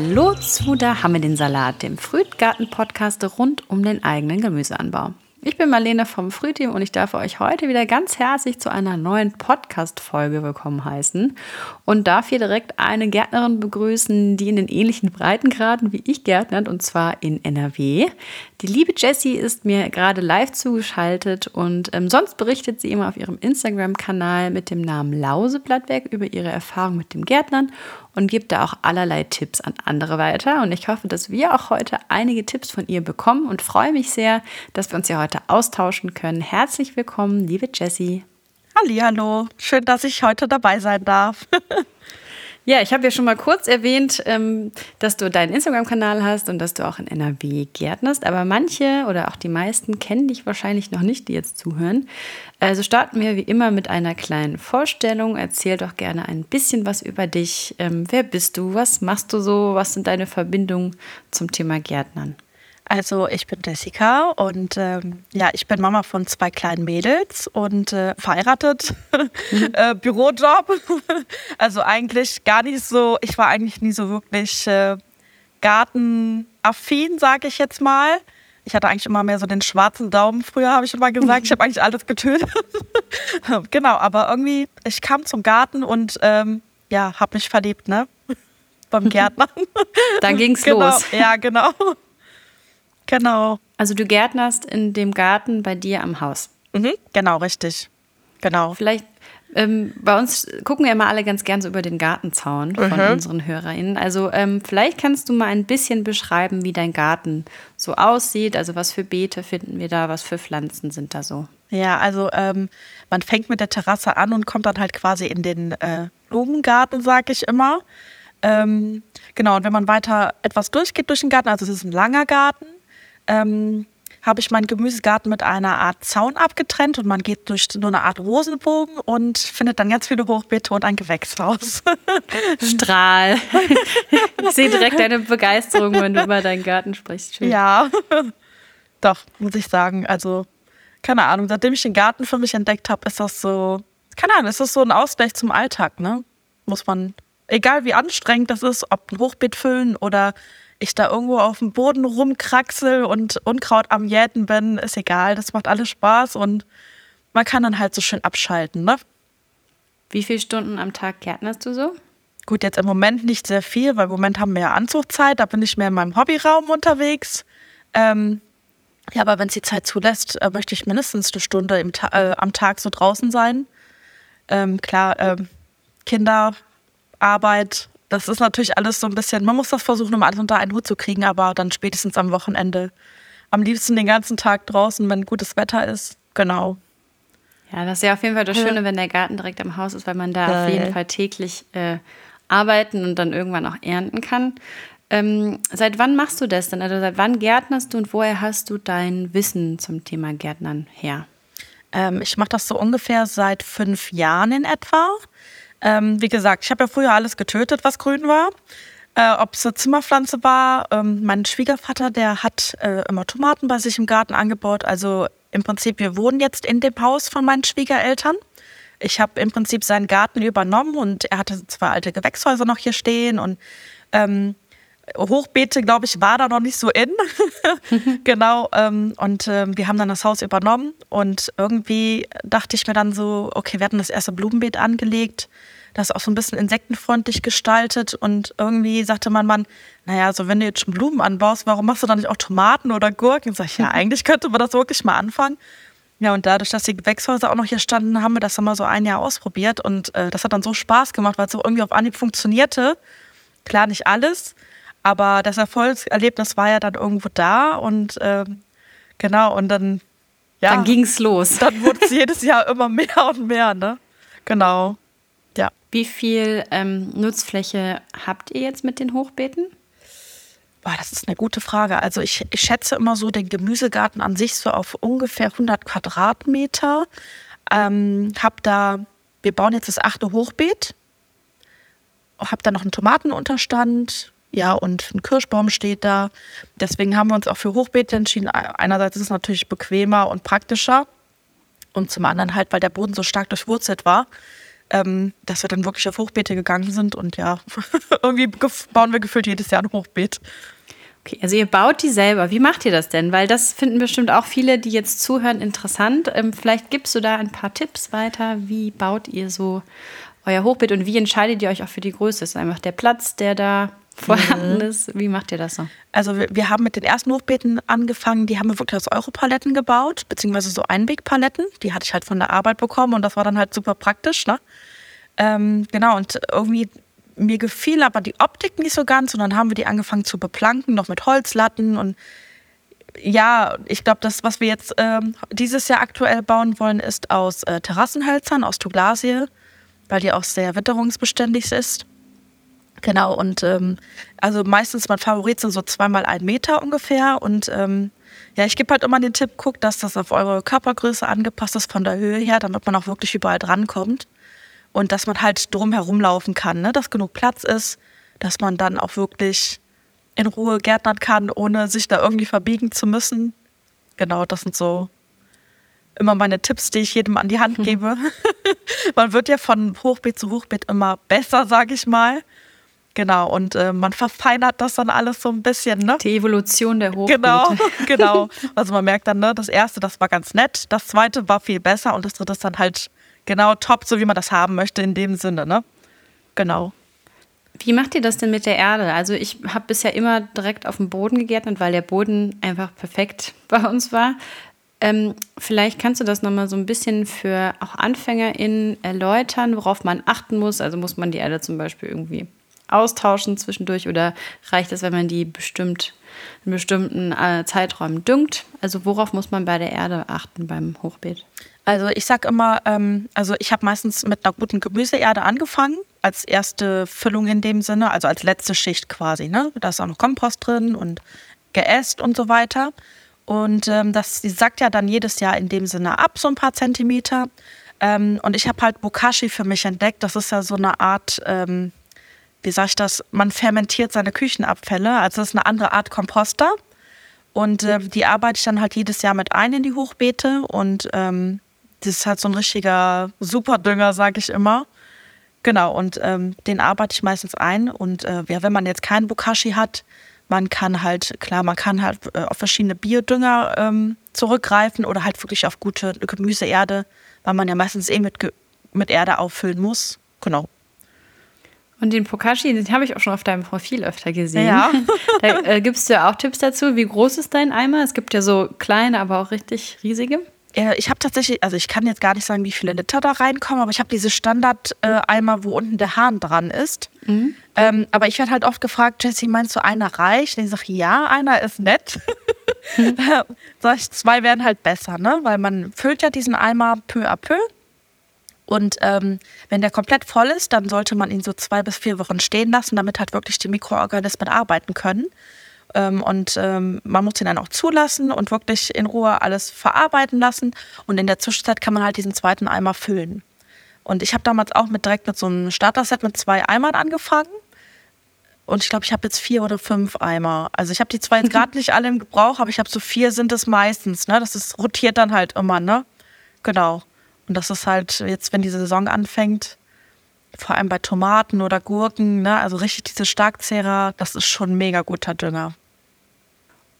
Hallo zu Da haben wir den Salat, dem Frühtgarten-Podcast rund um den eigenen Gemüseanbau. Ich bin Marlene vom Frühteam und ich darf euch heute wieder ganz herzlich zu einer neuen Podcast-Folge willkommen heißen und darf hier direkt eine Gärtnerin begrüßen, die in den ähnlichen Breitengraden wie ich gärtnert und zwar in NRW. Die liebe Jessie ist mir gerade live zugeschaltet und ähm, sonst berichtet sie immer auf ihrem Instagram-Kanal mit dem Namen Lauseblattwerk über ihre Erfahrung mit dem Gärtnern und gibt da auch allerlei Tipps an andere weiter. Und ich hoffe, dass wir auch heute einige Tipps von ihr bekommen und freue mich sehr, dass wir uns hier heute austauschen können. Herzlich willkommen, liebe Jessie. Hallo, schön, dass ich heute dabei sein darf. Ja, ich habe ja schon mal kurz erwähnt, ähm, dass du deinen Instagram-Kanal hast und dass du auch in NRW gärtnerst. Aber manche oder auch die meisten kennen dich wahrscheinlich noch nicht, die jetzt zuhören. Also starten wir wie immer mit einer kleinen Vorstellung. Erzähl doch gerne ein bisschen was über dich. Ähm, wer bist du? Was machst du so? Was sind deine Verbindungen zum Thema Gärtnern? Also ich bin Jessica und ähm, ja, ich bin Mama von zwei kleinen Mädels und äh, verheiratet, mhm. äh, Bürojob. also eigentlich gar nicht so, ich war eigentlich nie so wirklich äh, gartenaffin, sage ich jetzt mal. Ich hatte eigentlich immer mehr so den schwarzen Daumen früher, habe ich immer gesagt. Ich habe eigentlich alles getötet. genau, aber irgendwie, ich kam zum Garten und ähm, ja, habe mich verliebt, ne? Beim Gärtner. Dann ging's genau. los. Ja, genau. Genau. Also du gärtnerst in dem Garten bei dir am Haus. Mhm, genau, richtig. Genau. Vielleicht ähm, bei uns gucken ja immer alle ganz gern so über den Gartenzaun von mhm. unseren HörerInnen. Also ähm, vielleicht kannst du mal ein bisschen beschreiben, wie dein Garten so aussieht. Also was für Beete finden wir da, was für Pflanzen sind da so? Ja, also ähm, man fängt mit der Terrasse an und kommt dann halt quasi in den äh, Blumengarten, sag ich immer. Ähm, genau, und wenn man weiter etwas durchgeht durch den Garten, also es ist ein langer Garten, ähm, habe ich meinen Gemüsegarten mit einer Art Zaun abgetrennt und man geht durch so eine Art Rosenbogen und findet dann ganz viele Hochbeete und ein Gewächshaus. Strahl. Ich sehe direkt deine Begeisterung, wenn du über deinen Garten sprichst. Schön. Ja, doch, muss ich sagen. Also, keine Ahnung, seitdem ich den Garten für mich entdeckt habe, ist das so, keine Ahnung, ist das so ein Ausgleich zum Alltag, ne? Muss man, egal wie anstrengend das ist, ob ein Hochbeet füllen oder ich da irgendwo auf dem Boden rumkraxel und Unkraut am Jäten bin, ist egal. Das macht alles Spaß und man kann dann halt so schön abschalten, ne? Wie viele Stunden am Tag gärtnerst du so? Gut, jetzt im Moment nicht sehr viel, weil im Moment haben wir ja Anzugzeit, da bin ich mehr in meinem Hobbyraum unterwegs. Ähm, ja, aber wenn es die Zeit zulässt, äh, möchte ich mindestens eine Stunde Ta äh, am Tag so draußen sein. Ähm, klar, äh, Kinder, Arbeit, das ist natürlich alles so ein bisschen, man muss das versuchen, um alles unter einen Hut zu kriegen, aber dann spätestens am Wochenende. Am liebsten den ganzen Tag draußen, wenn gutes Wetter ist. Genau. Ja, das ist ja auf jeden Fall das Schöne, wenn der Garten direkt am Haus ist, weil man da Geil. auf jeden Fall täglich äh, arbeiten und dann irgendwann auch ernten kann. Ähm, seit wann machst du das denn? Also seit wann gärtnerst du und woher hast du dein Wissen zum Thema Gärtnern her? Ähm, ich mache das so ungefähr seit fünf Jahren in etwa. Ähm, wie gesagt, ich habe ja früher alles getötet, was grün war. Äh, Ob es eine Zimmerpflanze war. Ähm, mein Schwiegervater, der hat äh, immer Tomaten bei sich im Garten angebaut. Also im Prinzip, wir wohnen jetzt in dem Haus von meinen Schwiegereltern. Ich habe im Prinzip seinen Garten übernommen und er hatte zwei alte Gewächshäuser noch hier stehen und ähm, Hochbeete, glaube ich, war da noch nicht so in. genau. Ähm, und äh, wir haben dann das Haus übernommen und irgendwie dachte ich mir dann so, okay, wir hatten das erste Blumenbeet angelegt das auch so ein bisschen insektenfreundlich gestaltet und irgendwie sagte mein Mann, naja, also wenn du jetzt schon Blumen anbaust, warum machst du dann nicht auch Tomaten oder Gurken? Sag ich, ja, eigentlich könnte man das wirklich mal anfangen. Ja, und dadurch, dass die Gewächshäuser auch noch hier standen, haben wir das dann mal so ein Jahr ausprobiert und äh, das hat dann so Spaß gemacht, weil es so irgendwie auf Anhieb funktionierte. Klar, nicht alles, aber das Erfolgserlebnis war ja dann irgendwo da und äh, genau, und dann ja. Dann ging's los. Dann wurde es jedes Jahr immer mehr und mehr, ne? Genau. Ja. Wie viel ähm, Nutzfläche habt ihr jetzt mit den Hochbeeten? Boah, das ist eine gute Frage. Also ich, ich schätze immer so den Gemüsegarten an sich so auf ungefähr 100 Quadratmeter. Ähm, hab da, wir bauen jetzt das achte Hochbeet. Hab da noch einen Tomatenunterstand. Ja, und ein Kirschbaum steht da. Deswegen haben wir uns auch für Hochbeete entschieden. Einerseits ist es natürlich bequemer und praktischer. Und zum anderen halt, weil der Boden so stark durchwurzelt war ähm, dass wir dann wirklich auf Hochbeete gegangen sind und ja, irgendwie bauen wir gefühlt jedes Jahr ein Hochbeet. Okay, also ihr baut die selber. Wie macht ihr das denn? Weil das finden bestimmt auch viele, die jetzt zuhören, interessant. Ähm, vielleicht gibst du da ein paar Tipps weiter. Wie baut ihr so euer Hochbeet und wie entscheidet ihr euch auch für die Größe? Ist einfach der Platz, der da vorhanden mhm. ist? Wie macht ihr das so? Also wir, wir, haben mit den ersten Hochbeeten angefangen, die haben wir wirklich aus Europaletten gebaut, beziehungsweise so Einwegpaletten. Die hatte ich halt von der Arbeit bekommen und das war dann halt super praktisch. Ne? Ähm, genau, und irgendwie mir gefiel aber die Optik nicht so ganz und dann haben wir die angefangen zu beplanken, noch mit Holzlatten und ja, ich glaube, das, was wir jetzt ähm, dieses Jahr aktuell bauen wollen, ist aus äh, Terrassenhölzern, aus Douglasie, weil die auch sehr witterungsbeständig ist. Genau, und ähm, also meistens mein Favorit sind so zweimal ein Meter ungefähr. Und ähm, ja, ich gebe halt immer den Tipp, guckt, dass das auf eure Körpergröße angepasst ist von der Höhe her, damit man auch wirklich überall drankommt und dass man halt drum herum laufen kann, ne? dass genug Platz ist, dass man dann auch wirklich in Ruhe gärtnern kann, ohne sich da irgendwie verbiegen zu müssen. Genau, das sind so immer meine Tipps, die ich jedem an die Hand hm. gebe. man wird ja von Hochbeet zu Hochbeet immer besser, sage ich mal. Genau, und äh, man verfeinert das dann alles so ein bisschen, ne? Die Evolution der Hochbeete. Genau, genau. Also man merkt dann, ne, das erste, das war ganz nett, das zweite war viel besser und das dritte ist dann halt genau top, so wie man das haben möchte in dem Sinne, ne? Genau. Wie macht ihr das denn mit der Erde? Also ich habe bisher immer direkt auf dem Boden gegärtnet, weil der Boden einfach perfekt bei uns war. Ähm, vielleicht kannst du das nochmal so ein bisschen für auch AnfängerInnen erläutern, worauf man achten muss. Also muss man die Erde zum Beispiel irgendwie austauschen zwischendurch oder reicht es, wenn man die bestimmt in bestimmten äh, Zeiträumen düngt? Also worauf muss man bei der Erde achten beim Hochbeet? Also ich sag immer, ähm, also ich habe meistens mit einer guten Gemüseerde angefangen, als erste Füllung in dem Sinne, also als letzte Schicht quasi. Ne? Da ist auch noch Kompost drin und Geäst und so weiter. Und ähm, das die sackt ja dann jedes Jahr in dem Sinne ab, so ein paar Zentimeter. Ähm, und ich habe halt Bokashi für mich entdeckt. Das ist ja so eine Art, ähm, wie sag ich das, man fermentiert seine Küchenabfälle. Also das ist eine andere Art Komposter. Und äh, die arbeite ich dann halt jedes Jahr mit ein in die Hochbeete. Und ähm, das ist halt so ein richtiger Superdünger, sag ich immer. Genau, und ähm, den arbeite ich meistens ein. Und äh, ja, wenn man jetzt keinen Bokashi hat, man kann halt, klar, man kann halt äh, auf verschiedene Biodünger ähm, zurückgreifen oder halt wirklich auf gute Gemüseerde, weil man ja meistens eh mit, mit Erde auffüllen muss. Genau. Und den Pokashi, den habe ich auch schon auf deinem Profil öfter gesehen. Ja. da äh, gibst du ja auch Tipps dazu. Wie groß ist dein Eimer? Es gibt ja so kleine, aber auch richtig riesige. Ich habe tatsächlich, also ich kann jetzt gar nicht sagen, wie viele Liter da reinkommen, aber ich habe diese Standard-Eimer, wo unten der Hahn dran ist. Mhm. Ähm, aber ich werde halt oft gefragt, Jessie, meinst du, einer reicht? Und ich sage, ja, einer ist nett. Mhm. Sag ich, zwei wären halt besser, ne? Weil man füllt ja diesen Eimer peu à peu. Und ähm, wenn der komplett voll ist, dann sollte man ihn so zwei bis vier Wochen stehen lassen, damit halt wirklich die Mikroorganismen arbeiten können. Ähm, und ähm, man muss ihn dann auch zulassen und wirklich in Ruhe alles verarbeiten lassen. Und in der Zwischenzeit kann man halt diesen zweiten Eimer füllen. Und ich habe damals auch mit direkt mit so einem Starter-Set mit zwei Eimern angefangen. Und ich glaube, ich habe jetzt vier oder fünf Eimer. Also ich habe die zwar jetzt gerade nicht alle im Gebrauch, aber ich habe so vier sind es meistens. Ne? Das ist, rotiert dann halt immer, ne? Genau. Und das ist halt jetzt, wenn die Saison anfängt, vor allem bei Tomaten oder Gurken, ne? also richtig diese Starkzehrer, das ist schon mega guter Dünger.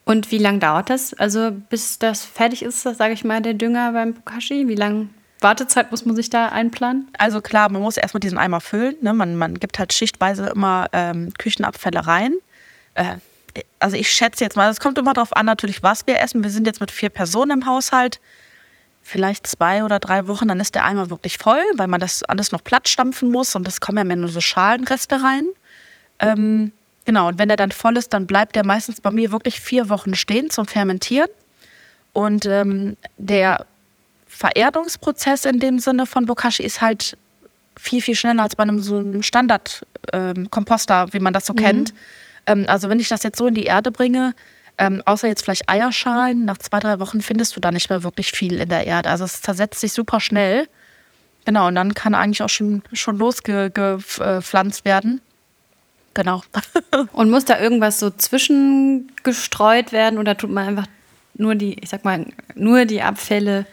Und wie lange dauert das? Also bis das fertig ist, sage ich mal, der Dünger beim Bokashi? Wie lange Wartezeit muss man sich da einplanen? Also klar, man muss erstmal diesen Eimer füllen. Ne? Man, man gibt halt schichtweise immer ähm, Küchenabfälle rein. Äh, also ich schätze jetzt mal, es kommt immer darauf an, natürlich, was wir essen. Wir sind jetzt mit vier Personen im Haushalt vielleicht zwei oder drei Wochen, dann ist der Eimer wirklich voll, weil man das alles noch platt stampfen muss und es kommen ja mehr nur so Schalenreste rein. Ähm, genau, und wenn der dann voll ist, dann bleibt der meistens bei mir wirklich vier Wochen stehen zum Fermentieren. Und ähm, der Vererdungsprozess in dem Sinne von Bokashi ist halt viel, viel schneller als bei einem so einem Standard-Komposter, ähm, wie man das so mhm. kennt. Ähm, also wenn ich das jetzt so in die Erde bringe, ähm, außer jetzt vielleicht Eierschalen, nach zwei, drei Wochen findest du da nicht mehr wirklich viel in der Erde. Also es zersetzt sich super schnell. Genau, und dann kann eigentlich auch schon, schon losgepflanzt werden. Genau. und muss da irgendwas so zwischengestreut werden oder tut man einfach nur die, ich sag mal, nur die Abfälle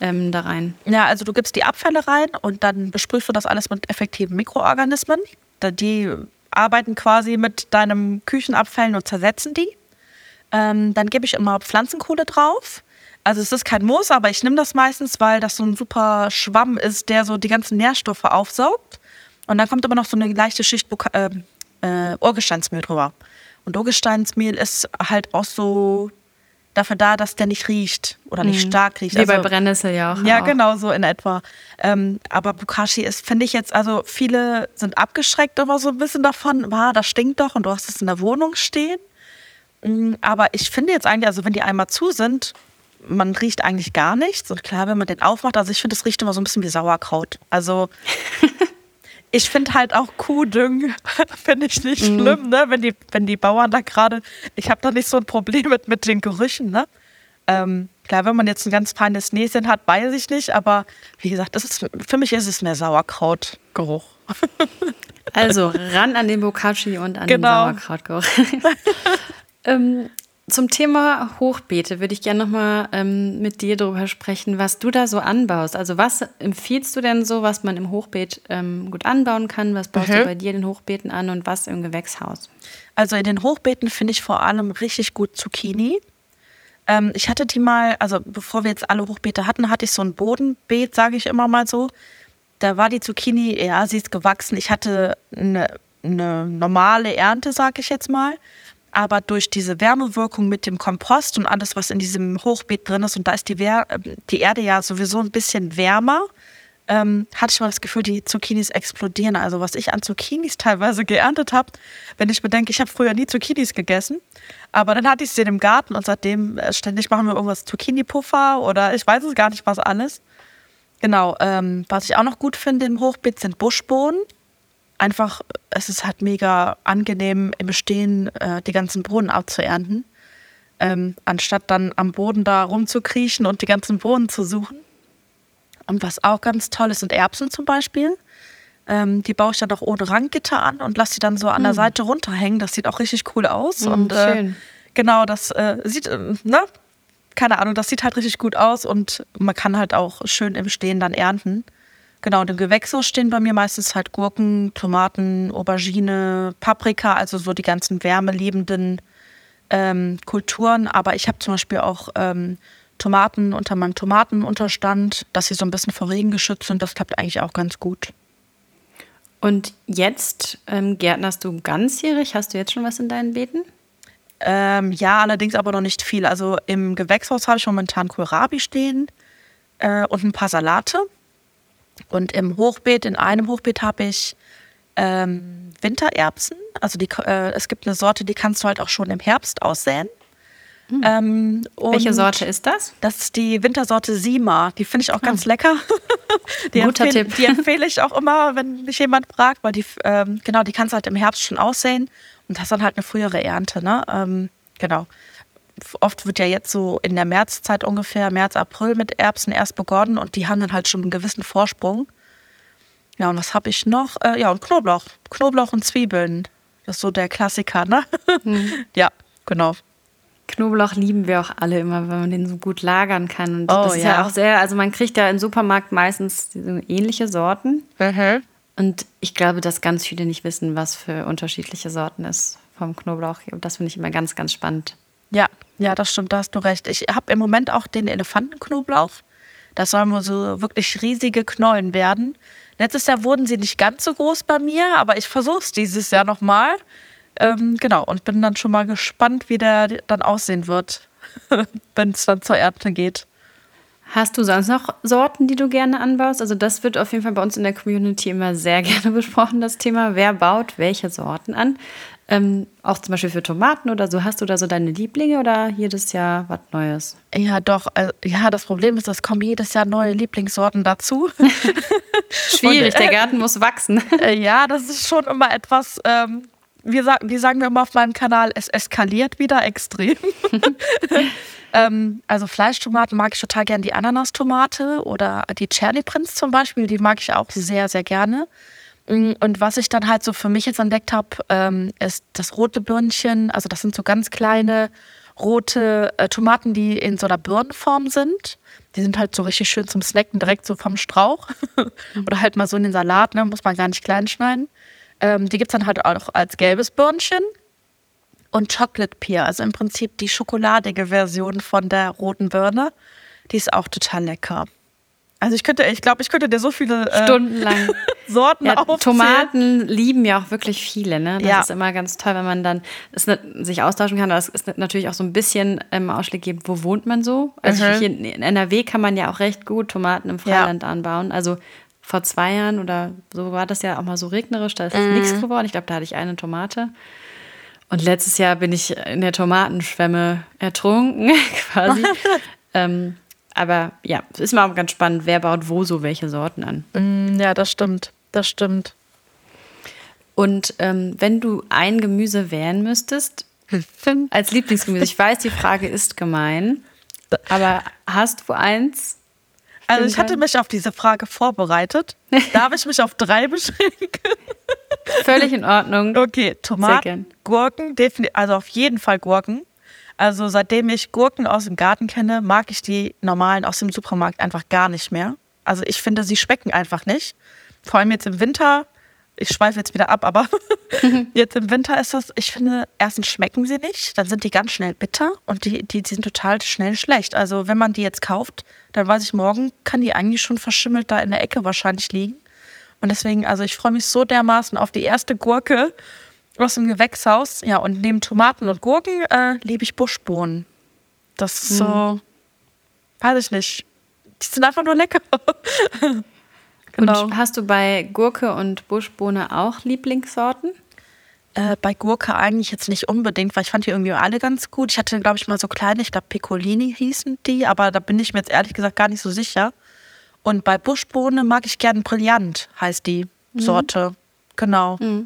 ähm, da rein? Ja, also du gibst die Abfälle rein und dann besprühst du das alles mit effektiven Mikroorganismen. Die arbeiten quasi mit deinem Küchenabfällen und zersetzen die. Ähm, dann gebe ich immer Pflanzenkohle drauf. Also es ist kein Muss, aber ich nehme das meistens, weil das so ein super Schwamm ist, der so die ganzen Nährstoffe aufsaugt. Und dann kommt immer noch so eine leichte Schicht Buka äh, äh, Urgesteinsmehl drüber. Und Urgesteinsmehl ist halt auch so dafür da, dass der nicht riecht oder nicht mhm. stark riecht. Wie also, bei Brennnessel ja auch. Ja, auch. genau so in etwa. Ähm, aber Bukashi ist, finde ich jetzt, also viele sind abgeschreckt immer so ein bisschen davon, wow, das stinkt doch und du hast es in der Wohnung stehen. Mm, aber ich finde jetzt eigentlich, also wenn die einmal zu sind, man riecht eigentlich gar nichts. Und klar, wenn man den aufmacht, also ich finde, es riecht immer so ein bisschen wie Sauerkraut. Also ich finde halt auch Kuhdüngen, finde ich nicht mhm. schlimm, ne? wenn, die, wenn die Bauern da gerade, ich habe da nicht so ein Problem mit, mit den Gerüchen. Ne? Ähm, klar, wenn man jetzt ein ganz feines Näschen hat, weiß ich nicht, aber wie gesagt, das ist, für mich ist es mehr Sauerkrautgeruch. Also ran an den Bokashi und an genau. den Sauerkrautgeruch. Ähm, zum Thema Hochbeete würde ich gerne nochmal ähm, mit dir darüber sprechen, was du da so anbaust. Also was empfiehlst du denn so, was man im Hochbeet ähm, gut anbauen kann? Was baust mhm. du bei dir in den Hochbeeten an und was im Gewächshaus? Also in den Hochbeeten finde ich vor allem richtig gut Zucchini. Ähm, ich hatte die mal, also bevor wir jetzt alle Hochbeete hatten, hatte ich so ein Bodenbeet, sage ich immer mal so. Da war die Zucchini, ja, sie ist gewachsen. Ich hatte eine, eine normale Ernte, sage ich jetzt mal aber durch diese Wärmewirkung mit dem Kompost und alles, was in diesem Hochbeet drin ist, und da ist die, Wer die Erde ja sowieso ein bisschen wärmer, ähm, hatte ich mal das Gefühl, die Zucchinis explodieren. Also was ich an Zucchinis teilweise geerntet habe, wenn ich bedenke, ich habe früher nie Zucchinis gegessen, aber dann hatte ich sie im Garten und seitdem äh, ständig machen wir irgendwas Zucchini-Puffer oder ich weiß es gar nicht, was alles. Genau, ähm, was ich auch noch gut finde im Hochbeet sind Buschbohnen einfach, es ist halt mega angenehm im Stehen äh, die ganzen Bohnen abzuernten, ähm, anstatt dann am Boden da rumzukriechen und die ganzen Bohnen zu suchen. Und was auch ganz toll ist, sind Erbsen zum Beispiel. Ähm, die baue ich dann auch ohne Ranggitter an und lasse sie dann so an der hm. Seite runterhängen. Das sieht auch richtig cool aus. Mm, und äh, genau, das äh, sieht, äh, ne? Keine Ahnung, das sieht halt richtig gut aus und man kann halt auch schön im Stehen dann ernten. Genau, und im Gewächshaus stehen bei mir meistens halt Gurken, Tomaten, Aubergine, Paprika, also so die ganzen wärmeliebenden ähm, Kulturen. Aber ich habe zum Beispiel auch ähm, Tomaten unter meinem Tomatenunterstand, dass sie so ein bisschen vor Regen geschützt sind. Das klappt eigentlich auch ganz gut. Und jetzt ähm, gärtnerst du ganzjährig? Hast du jetzt schon was in deinen Beeten? Ähm, ja, allerdings aber noch nicht viel. Also im Gewächshaus habe ich momentan Kohlrabi stehen äh, und ein paar Salate. Und im Hochbeet, in einem Hochbeet habe ich ähm, Wintererbsen. Also die, äh, es gibt eine Sorte, die kannst du halt auch schon im Herbst aussäen. Hm. Ähm, Welche Sorte ist das? Das ist die Wintersorte Sima. Die finde ich auch ganz hm. lecker. die Guter Tipp. Die empfehle ich auch immer, wenn mich jemand fragt, weil die, ähm, genau, die kannst du halt im Herbst schon aussäen und hast dann halt eine frühere Ernte. Ne? Ähm, genau oft wird ja jetzt so in der Märzzeit ungefähr, März, April mit Erbsen erst begonnen und die haben dann halt schon einen gewissen Vorsprung. Ja, und was habe ich noch? Äh, ja, und Knoblauch. Knoblauch und Zwiebeln. Das ist so der Klassiker, ne? Hm. ja, genau. Knoblauch lieben wir auch alle immer, weil man den so gut lagern kann. Und oh, das ist ja. ja. auch sehr, also man kriegt ja im Supermarkt meistens ähnliche Sorten. Mhm. Und ich glaube, dass ganz viele nicht wissen, was für unterschiedliche Sorten es vom Knoblauch gibt. Das finde ich immer ganz, ganz spannend. Ja, ja, das stimmt, da hast du recht. Ich habe im Moment auch den Elefantenknoblauch. Das sollen wohl so wirklich riesige Knollen werden. Letztes Jahr wurden sie nicht ganz so groß bei mir, aber ich versuche es dieses Jahr nochmal. Ähm, genau, und bin dann schon mal gespannt, wie der dann aussehen wird, wenn es dann zur Ernte geht. Hast du sonst noch Sorten, die du gerne anbaust? Also das wird auf jeden Fall bei uns in der Community immer sehr gerne besprochen, das Thema. Wer baut welche Sorten an? Ähm, auch zum Beispiel für Tomaten oder so. Hast du da so deine Lieblinge oder jedes Jahr was Neues? Ja, doch. Äh, ja, das Problem ist, es kommen jedes Jahr neue Lieblingssorten dazu. Schwierig, Und, äh, der Garten muss wachsen. Äh, ja, das ist schon immer etwas. Ähm, wir sagen, die sagen wir immer auf meinem Kanal, es eskaliert wieder extrem. Ähm, also Fleischtomaten mag ich total gerne, die Ananastomate oder die Cherry Prince zum Beispiel, die mag ich auch sehr, sehr gerne. Mm, und was ich dann halt so für mich jetzt entdeckt habe, ähm, ist das rote Birnchen. Also das sind so ganz kleine rote äh, Tomaten, die in so einer Birnenform sind. Die sind halt so richtig schön zum Snacken, direkt so vom Strauch. Oder halt mal so in den Salat, ne? muss man gar nicht klein schneiden. Ähm, die gibt es dann halt auch als gelbes Birnchen. Und Chocolate Pear, also im Prinzip die schokoladige Version von der roten Birne. Die ist auch total lecker. Also ich könnte, ich glaube, ich könnte dir so viele äh, stundenlang Sorten ja, aufzählen. Tomaten lieben ja auch wirklich viele. Ne? Das Ja. ist immer ganz toll, wenn man dann es nicht, sich austauschen kann. Aber es ist natürlich auch so ein bisschen ähm, ausschlaggebend, wo wohnt man so. Also Mhm. hier in NRW kann man ja auch recht gut Tomaten im Freiland anbauen. Also vor zwei Jahren oder so war das ja auch mal so regnerisch, da ist Mhm. nichts geworden. Ich glaube, da hatte ich eine Tomate. Und letztes Jahr bin ich in der Tomatenschwemme ertrunken, quasi. ähm, aber ja, es ist mal auch ganz spannend, wer baut wo so welche Sorten an. Mm, Ja, das stimmt. Das stimmt. Und ähm, wenn du ein Gemüse wählen müsstest, als Lieblingsgemüse, ich weiß, die Frage ist gemein, aber hast du eins? Also ich hatte mich auf diese Frage vorbereitet. Darf ich mich auf drei beschränken? Völlig in Ordnung. Okay, Tomaten. Gurken, also auf jeden Fall Gurken. Also seitdem ich Gurken aus dem Garten kenne, mag ich die normalen aus dem Supermarkt einfach gar nicht mehr. Also ich finde, sie schmecken einfach nicht. Vor allem jetzt im Winter. Ich schweife jetzt wieder ab, aber jetzt im Winter ist das, ich finde, erstens schmecken sie nicht, dann sind die ganz schnell bitter und die, die, die sind total schnell schlecht. Also wenn man die jetzt kauft, dann weiß ich, morgen kann die eigentlich schon verschimmelt da in der Ecke wahrscheinlich liegen. Und deswegen, also ich freue mich so dermaßen auf die erste Gurke aus dem Gewächshaus. Ja, und neben Tomaten und Gurken äh, liebe ich Buschbohnen. Das ist so, weiß ich nicht. Die sind einfach nur lecker. genau. Und hast du bei Gurke und Buschbohne auch Lieblingssorten? Äh, bei Gurke eigentlich jetzt nicht unbedingt, weil ich fand die irgendwie alle ganz gut. Ich hatte, glaube ich, mal so kleine, ich glaube Piccolini hießen die, aber da bin ich mir jetzt ehrlich gesagt gar nicht so sicher. Und bei Buschbohne mag ich gern Brillant, heißt die Sorte. Genau. Ja.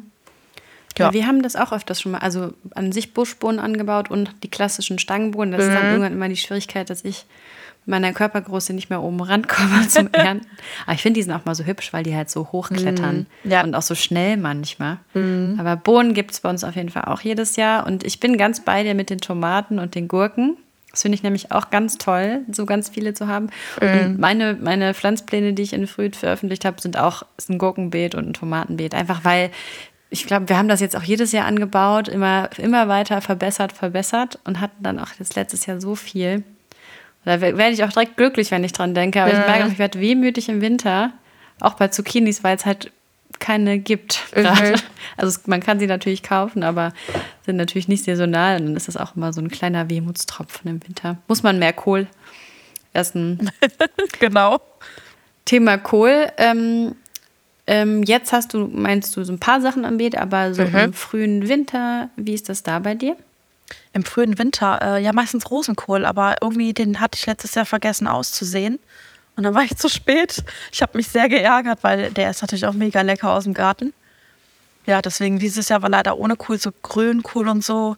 Ja. wir haben das auch öfters schon mal, also an sich Buschbohnen angebaut und die klassischen Stangenbohnen. Das ist dann irgendwann immer die Schwierigkeit, dass ich mit meiner Körpergröße nicht mehr oben rankomme zum Ernten. Aber ich finde, die sind auch mal so hübsch, weil die halt so hochklettern Ja. und auch so schnell manchmal. Aber Bohnen gibt es bei uns auf jeden Fall auch jedes Jahr. Und ich bin ganz bei dir mit den Tomaten und den Gurken. Das finde ich nämlich auch ganz toll, so ganz viele zu haben. Und meine, meine Pflanzpläne, die ich in Früh veröffentlicht habe, sind auch ein Gurkenbeet und ein Tomatenbeet. Einfach weil ich glaube, wir haben das jetzt auch jedes Jahr angebaut, immer, immer weiter verbessert, verbessert und hatten dann auch das letztes Jahr so viel. Da wer- werde ich auch direkt glücklich, wenn ich dran denke. Aber ich merke, auch, ich werde wehmütig im Winter, auch bei Zucchinis, weil es halt keine gibt. gerade. Also man kann sie natürlich kaufen, aber sind natürlich nicht saisonal. Und dann ist das auch immer so ein kleiner Wehmutstropfen im Winter. Muss man mehr Kohl essen. Genau. Thema Kohl. Ähm, ähm, jetzt hast du, meinst du, so ein paar Sachen am Beet, aber so im frühen Winter, wie ist das da bei dir? Im frühen Winter, äh, ja meistens Rosenkohl, aber irgendwie den hatte ich letztes Jahr vergessen auszusehen. Und dann war ich zu spät. Ich habe mich sehr geärgert, weil der ist natürlich auch mega lecker aus dem Garten. Ja, deswegen dieses Jahr war leider ohne Kohl, so Grünkohl und so.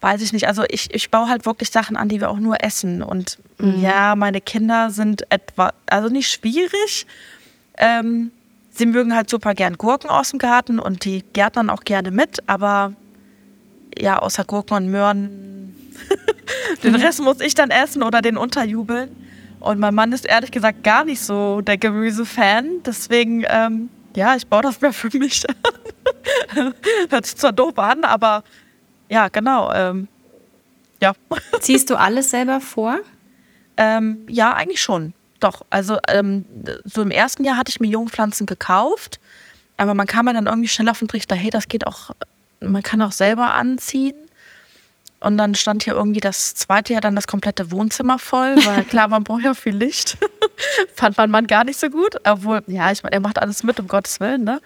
Weiß ich nicht. Also ich, ich baue halt wirklich Sachen an, die wir auch nur essen. Und ja, meine Kinder sind etwa, also nicht schwierig. Ähm, sie mögen halt super gern Gurken aus dem Garten und die gärtnern auch gerne mit, aber ja, außer Gurken und Möhren. den Rest muss ich dann essen oder den unterjubeln. Und mein Mann ist ehrlich gesagt gar nicht so der Gemüsefan. Deswegen, ähm, ja, ich baue das mehr für mich an. Hört sich zwar doof an, aber ja, genau. Ähm, ja. Ziehst du alles selber vor? Ähm, ja, eigentlich schon. Doch. Also ähm, so im ersten Jahr hatte ich mir Jungpflanzen gekauft, aber man kam mir dann irgendwie schnell auf den Trichter, hey, das geht auch, man kann auch selber anziehen. Und dann stand hier irgendwie das zweite Jahr dann das komplette Wohnzimmer voll, weil klar, man braucht ja viel Licht. Fand mein Mann gar nicht so gut. Obwohl, ja, ich meine, er macht alles mit, um Gottes Willen, ne?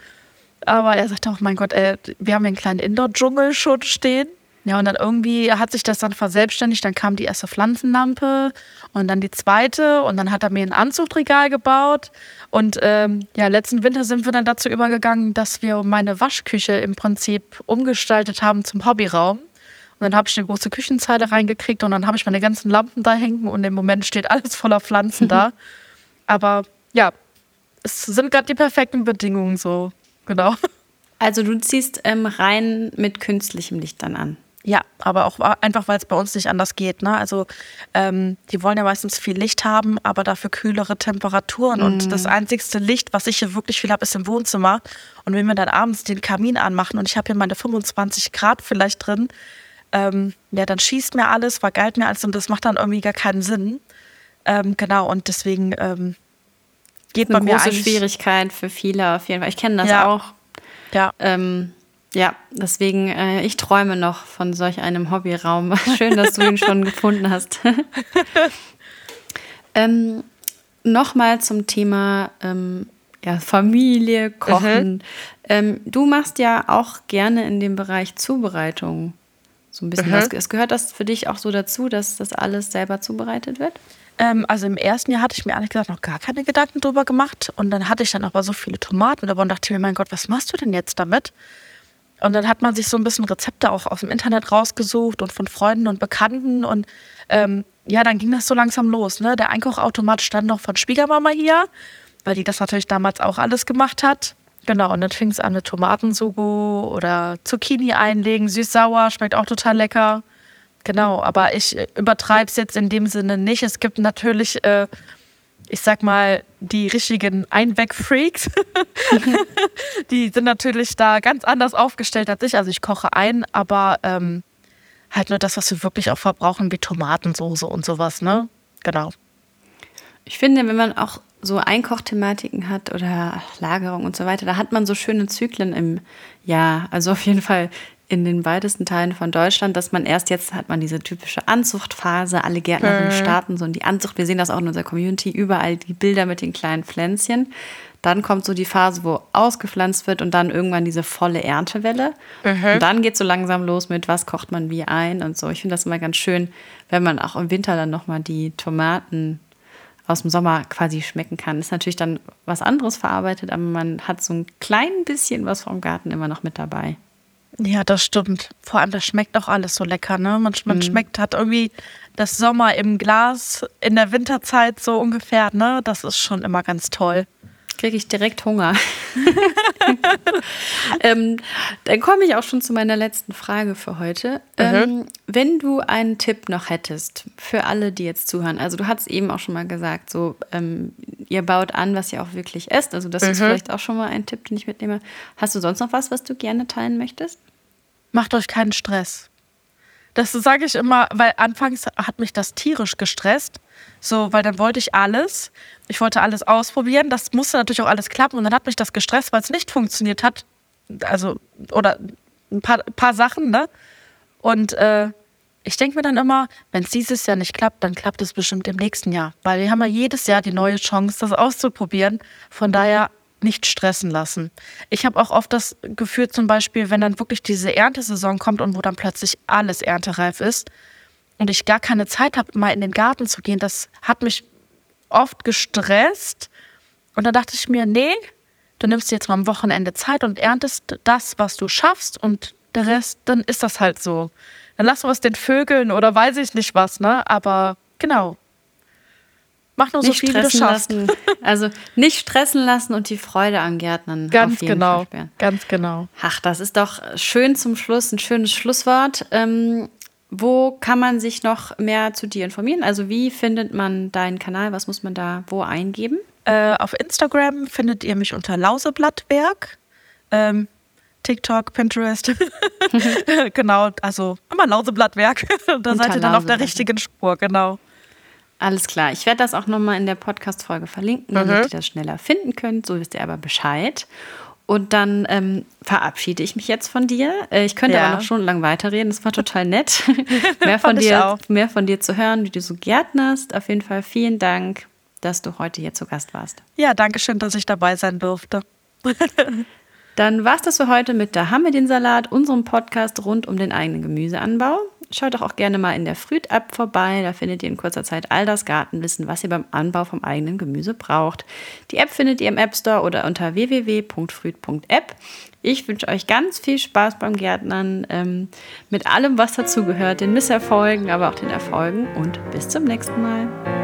Aber er sagte auch, mein Gott, ey, wir haben hier einen kleinen Indoor-Dschungel schon stehen. Ja, und dann irgendwie hat sich das dann verselbstständigt. Dann kam die erste Pflanzenlampe und dann die zweite. Und dann hat er mir ein Anzugregal gebaut. Und ähm, ja, letzten Winter sind wir dann dazu übergegangen, dass wir meine Waschküche im Prinzip umgestaltet haben zum Hobbyraum. Und dann habe ich eine große Küchenzeile reingekriegt und dann habe ich meine ganzen Lampen da hängen und im Moment steht alles voller Pflanzen da. Aber ja, es sind gerade die perfekten Bedingungen so. Genau. Also du ziehst ähm, rein mit künstlichem Licht dann an. Ja, aber auch einfach, weil es bei uns nicht anders geht. Ne? Also ähm, die wollen ja meistens viel Licht haben, aber dafür kühlere Temperaturen. Mhm. Und das einzigste Licht, was ich hier wirklich viel habe, ist im Wohnzimmer. Und wenn wir dann abends den Kamin anmachen und ich habe hier meine 25 Grad vielleicht drin, ähm, ja, dann schießt mir alles, vergeilt mir alles und das macht dann irgendwie gar keinen Sinn. Ähm, genau, und deswegen ähm, geht bei mir große Schwierigkeit für viele auf jeden Fall. Ich kenne das ja. auch. Ja. Ähm, ja, deswegen, äh, ich träume noch von solch einem Hobbyraum. Schön, dass du ihn schon gefunden hast. ähm, Nochmal zum Thema ähm, ja, Familie, Kochen. Mhm. Ähm, du machst ja auch gerne in dem Bereich Zubereitung so ein bisschen mhm. was. Es gehört das für dich auch so dazu, dass das alles selber zubereitet wird? Ähm, also im ersten Jahr hatte ich mir ehrlich gesagt noch gar keine Gedanken drüber gemacht. Und dann hatte ich dann aber so viele Tomaten und dachte mir, mein Gott, was machst du denn jetzt damit? Und dann hat man sich so ein bisschen Rezepte auch aus dem Internet rausgesucht und von Freunden und Bekannten. Und ähm, ja, dann ging das so langsam los. Ne? Der Einkochautomat stand noch von Schwiegermama hier, weil die das natürlich damals auch alles gemacht hat. Genau, und dann fing es an mit Tomatensugo oder Zucchini einlegen, süß-sauer, schmeckt auch total lecker. Genau, aber ich übertreibe es jetzt in dem Sinne nicht. Es gibt natürlich äh, ich sag mal, die richtigen Einweg-Freaks, die sind natürlich da ganz anders aufgestellt als ich. Also ich koche ein, aber ähm, halt nur das, was wir wirklich auch verbrauchen, wie Tomatensoße und sowas, ne? Genau. Ich finde, wenn man auch so Einkochthematiken hat oder Lagerung und so weiter, da hat man so schöne Zyklen im Jahr. Also auf jeden Fall in den weitesten Teilen von Deutschland, dass man erst jetzt hat man diese typische Anzuchtphase, alle Gärtnerinnen mhm. starten so in die Anzucht. Wir sehen das auch in unserer Community, überall die Bilder mit den kleinen Pflänzchen. Dann kommt so die Phase, wo ausgepflanzt wird und dann irgendwann diese volle Erntewelle. Mhm. Und dann geht so langsam los mit, was kocht man wie ein und so. Ich finde das immer ganz schön, wenn man auch im Winter dann nochmal die Tomaten aus dem Sommer quasi schmecken kann. Ist natürlich dann was anderes verarbeitet, aber man hat so ein klein bisschen was vom Garten immer noch mit dabei. Ja, das stimmt. Vor allem, das schmeckt auch alles so lecker, ne? Man, man mhm. schmeckt, hat irgendwie das Sommer im Glas in der Winterzeit so ungefähr, ne? Das ist schon immer ganz toll. Kriege ich direkt Hunger. ähm, dann komme ich auch schon zu meiner letzten Frage für heute. Mhm. Ähm, wenn du einen Tipp noch hättest für alle, die jetzt zuhören, also du hast eben auch schon mal gesagt, so ähm, ihr baut an, was ihr auch wirklich esst. Also das mhm. ist vielleicht auch schon mal ein Tipp, den ich mitnehme. Hast du sonst noch was, was du gerne teilen möchtest? Macht euch keinen Stress. Das sage ich immer, weil anfangs hat mich das tierisch gestresst. So, weil dann wollte ich alles. Ich wollte alles ausprobieren. Das musste natürlich auch alles klappen. Und dann hat mich das gestresst, weil es nicht funktioniert hat. Also, oder ein paar, paar Sachen, ne? Und äh, ich denke mir dann immer, wenn es dieses Jahr nicht klappt, dann klappt es bestimmt im nächsten Jahr. Weil wir haben ja jedes Jahr die neue Chance, das auszuprobieren. Von daher nicht stressen lassen. Ich habe auch oft das Gefühl, zum Beispiel, wenn dann wirklich diese Erntesaison kommt und wo dann plötzlich alles erntereif ist und ich gar keine Zeit habe, mal in den Garten zu gehen, das hat mich oft gestresst. Und da dachte ich mir, nee, du nimmst jetzt mal am Wochenende Zeit und erntest das, was du schaffst und der Rest, dann ist das halt so. Dann lassen wir es den Vögeln oder weiß ich nicht was, ne? Aber genau, Mach nur so viel, wie du schaffst. Lassen. Also nicht stressen lassen und die Freude am Gärtnern. Ganz genau. Ganz genau. Ach, das ist doch schön zum Schluss, ein schönes Schlusswort. Ähm, wo kann man sich noch mehr zu dir informieren? Also wie findet man deinen Kanal? Was muss man da wo eingeben? Äh, auf Instagram findet ihr mich unter Lauseblattwerk. Ähm, TikTok, Pinterest. genau, also immer Lauseblattwerk. da unter seid ihr dann auf der richtigen Spur, genau. Alles klar. Ich werde das auch nochmal in der Podcast-Folge verlinken, damit mhm. ihr das schneller finden könnt. So wisst ihr aber Bescheid. Und dann ähm, verabschiede ich mich jetzt von dir. Äh, ich könnte ja. aber noch stundenlang weiterreden. Das war total nett, mehr, von dir, mehr von dir zu hören, wie du so gärtnerst. Auf jeden Fall vielen Dank, dass du heute hier zu Gast warst. Ja, danke schön, dass ich dabei sein durfte. Dann war es das für heute mit Da haben wir den Salat, unserem Podcast rund um den eigenen Gemüseanbau. Schaut doch auch gerne mal in der Früht-App vorbei. Da findet ihr in kurzer Zeit all das Gartenwissen, was ihr beim Anbau vom eigenen Gemüse braucht. Die App findet ihr im App Store oder unter www.früht.app. Ich wünsche euch ganz viel Spaß beim Gärtnern ähm, mit allem, was dazugehört, den Misserfolgen, aber auch den Erfolgen und bis zum nächsten Mal.